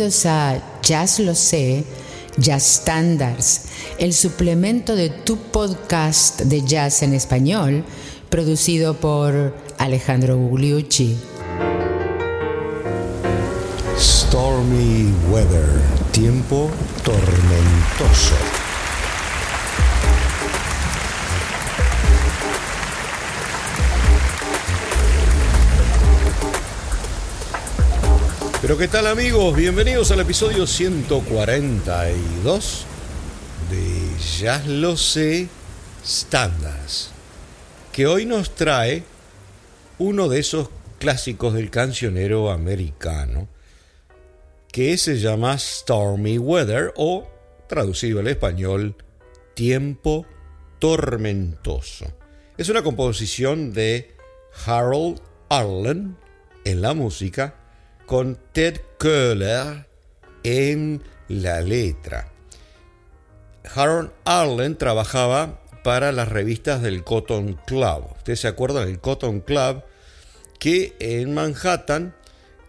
bienvenidos a Jazz Lo Sé, Jazz Standards, el suplemento de tu podcast de jazz en español, producido por Alejandro Gugliucci. Stormy weather, tiempo tormentoso. Qué tal amigos, bienvenidos al episodio 142 de Ya lo sé Standards, que hoy nos trae uno de esos clásicos del cancionero americano, que se llama Stormy Weather o, traducido al español, Tiempo Tormentoso. Es una composición de Harold Arlen en la música con Ted Köhler en la letra. Harold Arlen trabajaba para las revistas del Cotton Club. Ustedes se acuerdan del Cotton Club que en Manhattan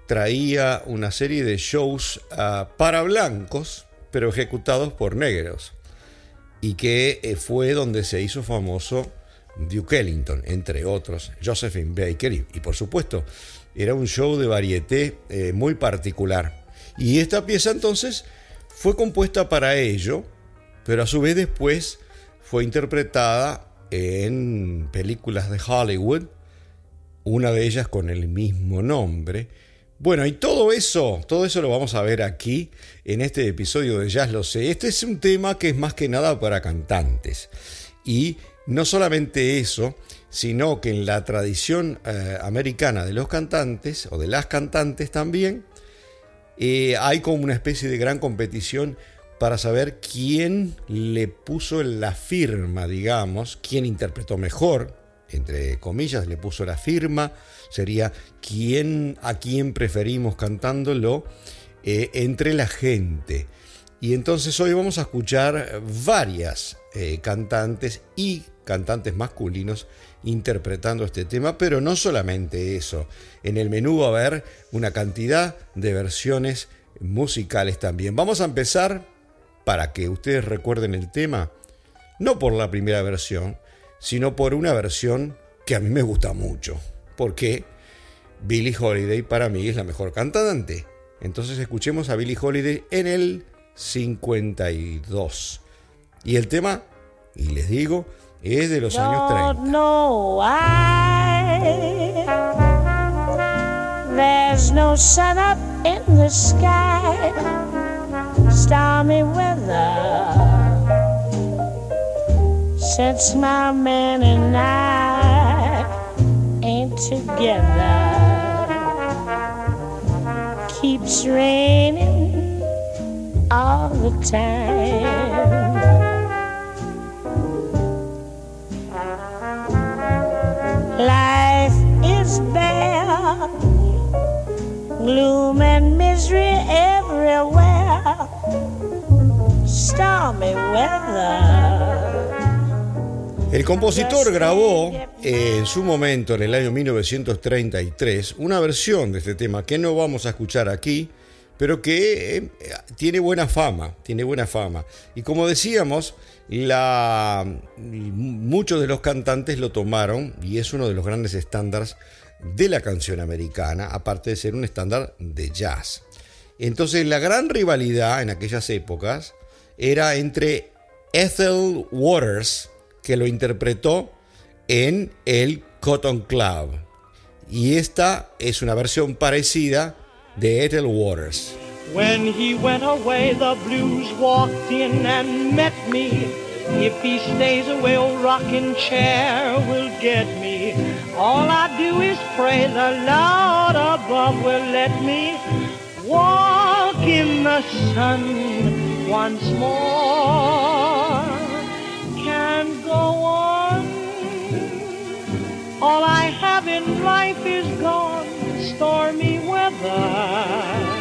traía una serie de shows uh, para blancos, pero ejecutados por negros. Y que eh, fue donde se hizo famoso Duke Ellington, entre otros, Josephine Baker y por supuesto era un show de varieté eh, muy particular. Y esta pieza entonces fue compuesta para ello, pero a su vez después fue interpretada en películas de Hollywood, una de ellas con el mismo nombre. Bueno, y todo eso, todo eso lo vamos a ver aquí en este episodio de Jazz Lo Sé. Este es un tema que es más que nada para cantantes. Y no solamente eso, sino que en la tradición eh, americana de los cantantes, o de las cantantes también, eh, hay como una especie de gran competición para saber quién le puso la firma, digamos, quién interpretó mejor, entre comillas, le puso la firma, sería quién, a quién preferimos cantándolo eh, entre la gente. Y entonces hoy vamos a escuchar varias cantantes y cantantes masculinos interpretando este tema, pero no solamente eso. En el menú va a haber una cantidad de versiones musicales también. Vamos a empezar, para que ustedes recuerden el tema, no por la primera versión, sino por una versión que a mí me gusta mucho, porque Billie Holiday para mí es la mejor cantante. Entonces escuchemos a Billie Holiday en el 52. Y el tema, y les digo, es de los años 30. No, There's no sun up in the sky, stormy weather. Since my man and I ain't together, keeps raining all the time. Life is bare, gloom and misery everywhere, stormy weather. El compositor grabó en su momento, en el año 1933, una versión de este tema que no vamos a escuchar aquí, pero que eh, tiene buena fama, tiene buena fama. Y como decíamos, muchos de los cantantes lo tomaron y es uno de los grandes estándares de la canción americana, aparte de ser un estándar de jazz. Entonces la gran rivalidad en aquellas épocas era entre Ethel Waters, que lo interpretó en el Cotton Club, y esta es una versión parecida de Ethel Waters. When he went away, the blues walked in and met me. If he stays away, old rocking chair will get me. All I do is pray the Lord above will let me walk in the sun once more. Can't go on. All I have in life is gone, stormy weather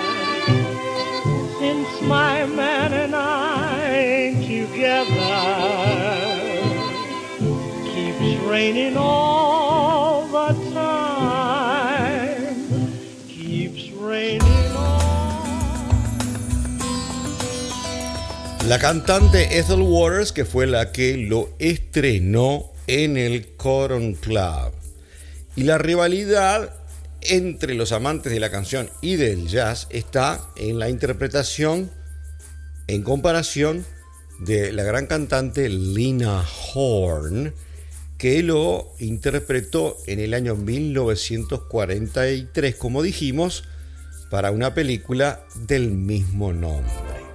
since my man and I ain't together. Keeps raining all the time. Keeps raining all. La cantante Ethel Waters, que fue la que lo estrenó en el Cotton Club. Y la rivalidad entre los amantes de la canción y del jazz está en la interpretación en comparación de la gran cantante Lina Horn, que lo interpretó en el año 1943, como dijimos, para una película del mismo nombre.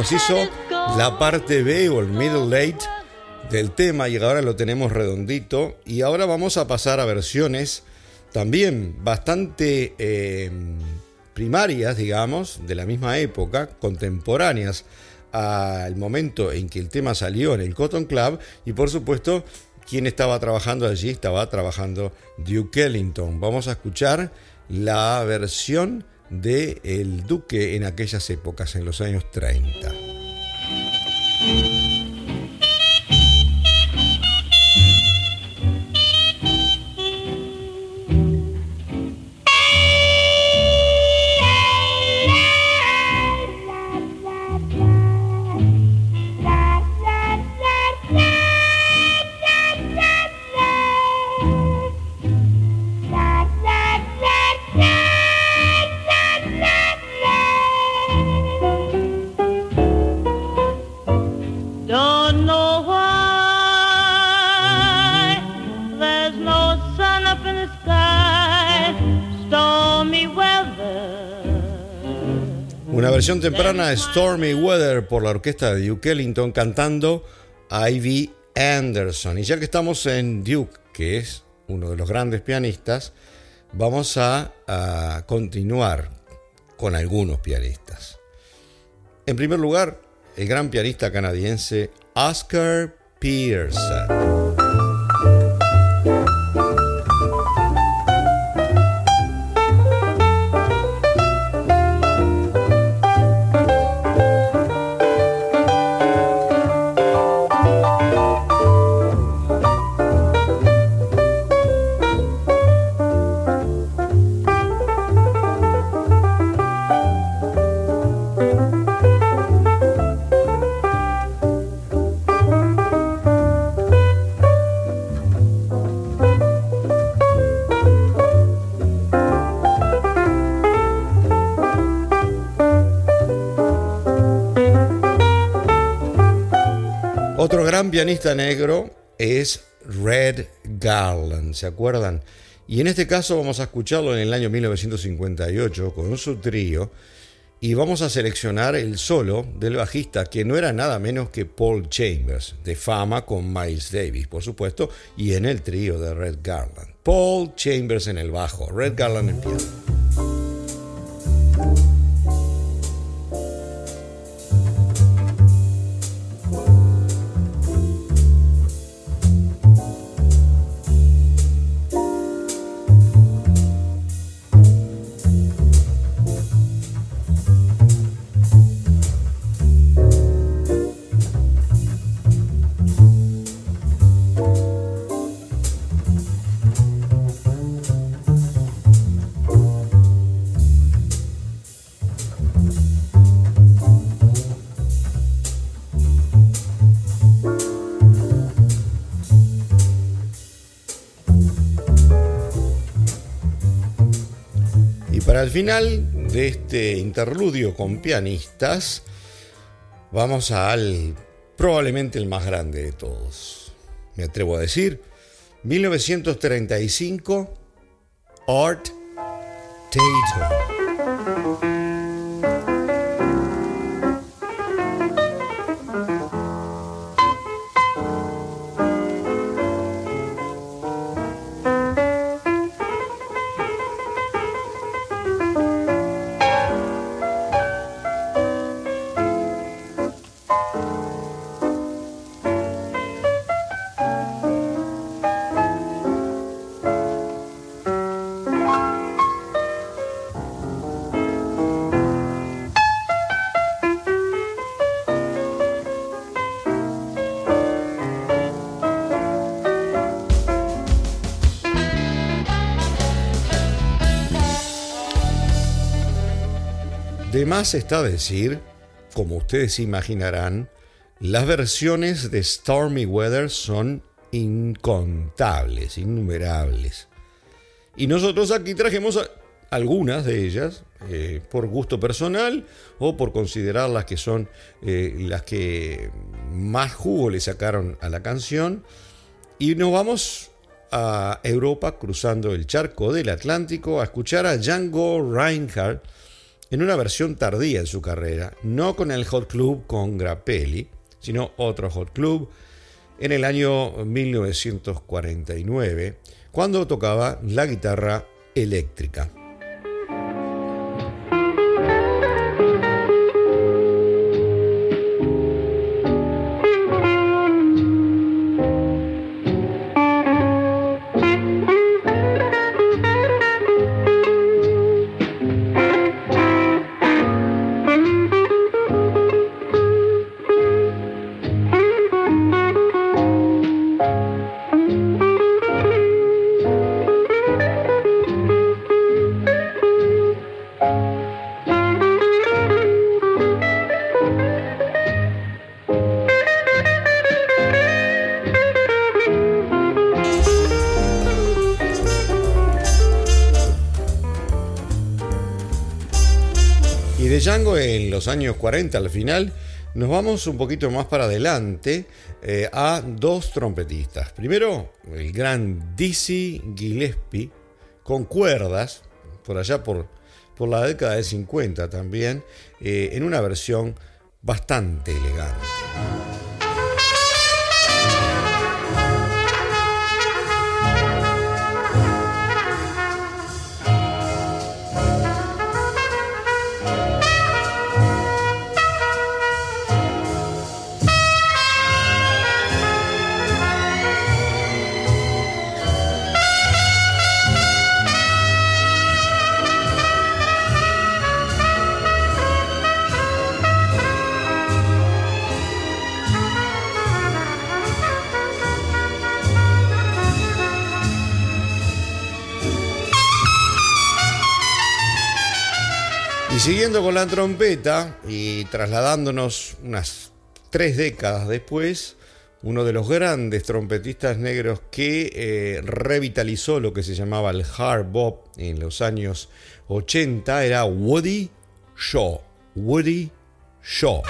Nos hizo la parte B o el middle late del tema y ahora lo tenemos redondito. Y ahora vamos a pasar a versiones también bastante eh, primarias, digamos, de la misma época, contemporáneas al momento en que el tema salió en el Cotton Club. Y por supuesto quien estaba trabajando allí estaba trabajando Duke Ellington. Vamos a escuchar la versión de El Duque en aquellas épocas, en los años 30. Versión temprana Stormy Weather por la orquesta de Duke Ellington cantando Ivy Anderson. Y ya que estamos en Duke, que es uno de los grandes pianistas, vamos a, a continuar con algunos pianistas. En primer lugar, el gran pianista canadiense Oscar Pearson. Pianista negro es Red Garland, ¿se acuerdan? Y en este caso vamos a escucharlo en el año 1958 con su trío y vamos a seleccionar el solo del bajista que no era nada menos que Paul Chambers, de fama con Miles Davis, por supuesto, y en el trío de Red Garland. Paul Chambers en el bajo, Red Garland en piano. Al final de este interludio con pianistas, vamos al probablemente el más grande de todos. Me atrevo a decir, 1935, Art Tatum. De más está decir, como ustedes imaginarán, las versiones de Stormy Weather son incontables, innumerables. Y nosotros aquí trajimos algunas de ellas eh, por gusto personal o por considerarlas que son eh, las que más jugo le sacaron a la canción. Y nos vamos a Europa cruzando el charco del Atlántico a escuchar a Django Reinhardt en una versión tardía en su carrera, no con el Hot Club con Grappelli, sino otro Hot Club en el año 1949, cuando tocaba la guitarra eléctrica. Los años 40 al final, nos vamos un poquito más para adelante eh, a dos trompetistas. Primero, el gran Dizzy Gillespie, con cuerdas, por allá por, por la década de 50 también, eh, en una versión bastante elegante. Siguiendo con la trompeta y trasladándonos unas tres décadas después, uno de los grandes trompetistas negros que eh, revitalizó lo que se llamaba el hard bop en los años 80 era Woody Shaw. Woody Shaw.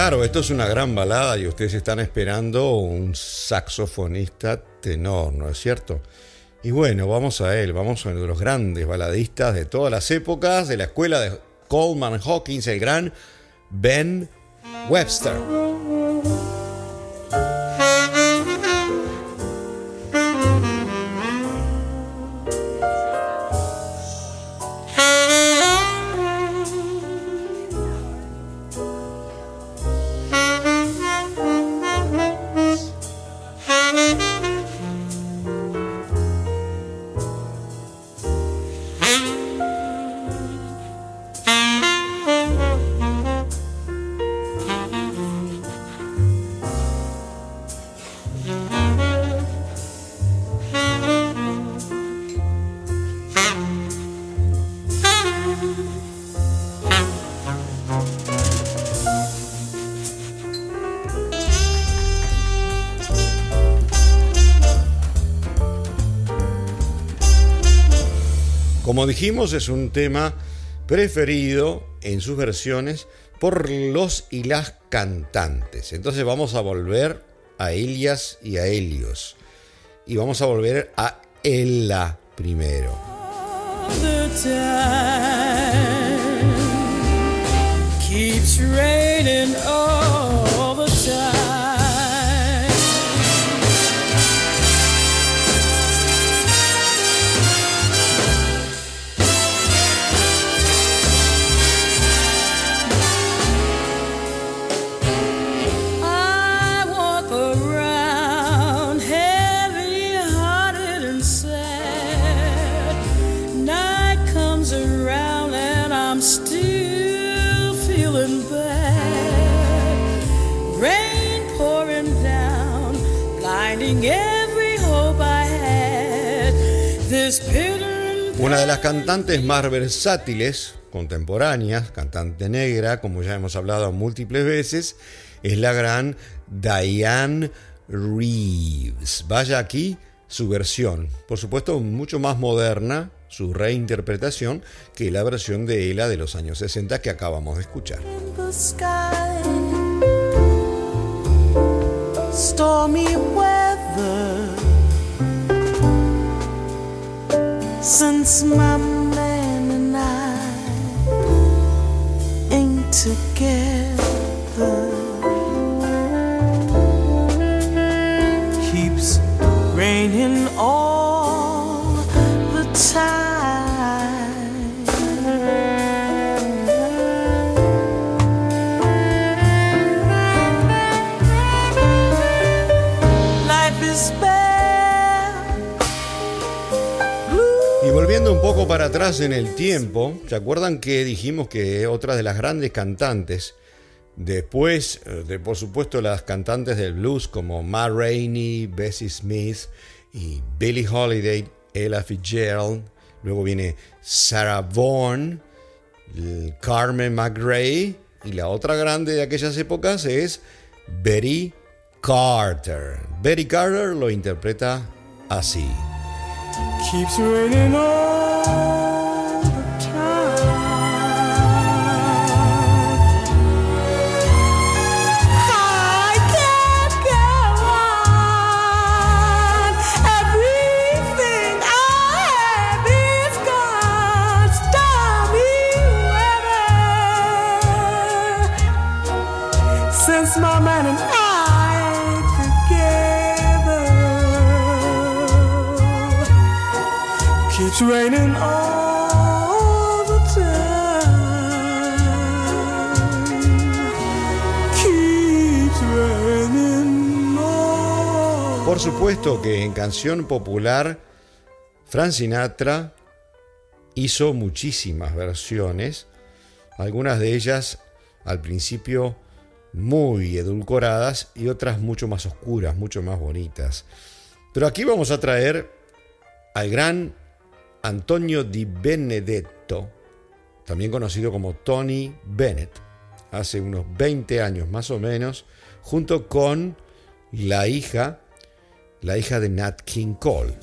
Claro, esto es una gran balada y ustedes están esperando un saxofonista tenor, ¿no es cierto? Y bueno, vamos a él, vamos a uno de los grandes baladistas de todas las épocas, de la escuela de Coleman Hawkins, el gran Ben Webster. Como dijimos, es un tema preferido en sus versiones por los y las cantantes. Entonces vamos a volver a Elias y a Helios. Y vamos a volver a Ella primero. Una de las cantantes más versátiles contemporáneas, cantante negra, como ya hemos hablado múltiples veces, es la gran Diane Reeves. Vaya aquí su versión, por supuesto mucho más moderna, su reinterpretación, que la versión de Ella de los años 60 que acabamos de escuchar. Since my en el tiempo, ¿se acuerdan que dijimos que otra de las grandes cantantes, después eh, de por supuesto las cantantes del blues como Ma Rainey, Bessie Smith y Billie Holiday, Ella Fitzgerald, luego viene Sarah Vaughan, Carmen McRae y la otra grande de aquellas épocas es Betty Carter. Betty Carter lo interpreta así. keeps raining all Por supuesto que en canción popular, Frank Sinatra hizo muchísimas versiones, algunas de ellas al principio muy edulcoradas y otras mucho más oscuras, mucho más bonitas. Pero aquí vamos a traer al gran Antonio Di Benedetto, también conocido como Tony Bennett, hace unos 20 años más o menos, junto con la hija, la hija de Nat King Cole.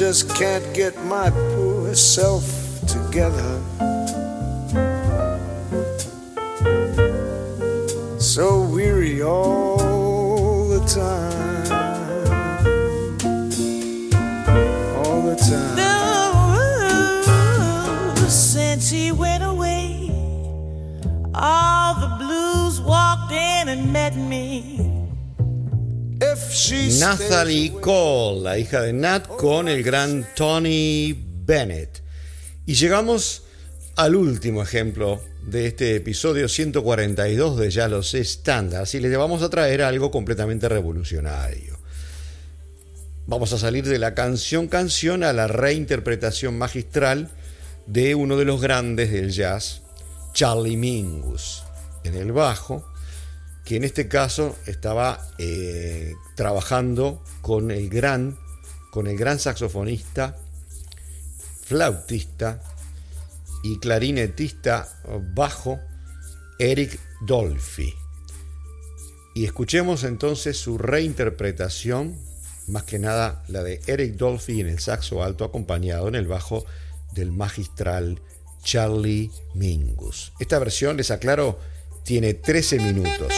Just can't get my poor self together. So weary all the time. All the time. No, since he went away, all the blues walked in and met me. Nathalie Cole, la hija de Nat, con el gran Tony Bennett. Y llegamos al último ejemplo de este episodio 142 de Ya los estándares y les vamos a traer algo completamente revolucionario. Vamos a salir de la canción canción a la reinterpretación magistral de uno de los grandes del jazz, Charlie Mingus, en el bajo que en este caso estaba eh, trabajando con el gran, con el gran saxofonista, flautista y clarinetista bajo Eric Dolphy. Y escuchemos entonces su reinterpretación, más que nada la de Eric Dolphy en el saxo alto acompañado en el bajo del magistral Charlie Mingus. Esta versión, les aclaro, tiene 13 minutos.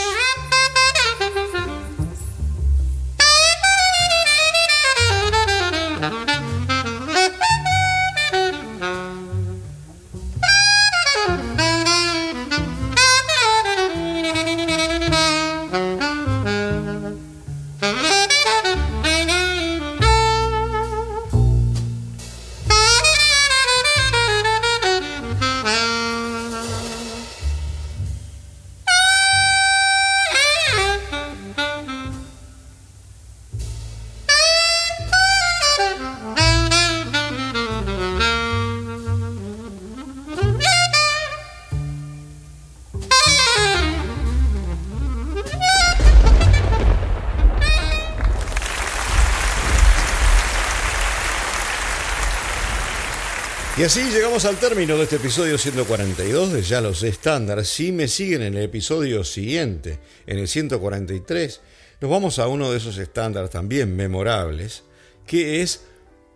Y así llegamos al término de este episodio 142 de Ya los estándar. Si me siguen en el episodio siguiente, en el 143, nos vamos a uno de esos estándares también memorables, que es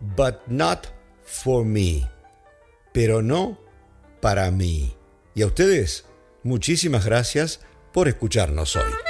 But Not For Me, pero no para mí. Y a ustedes, muchísimas gracias por escucharnos hoy.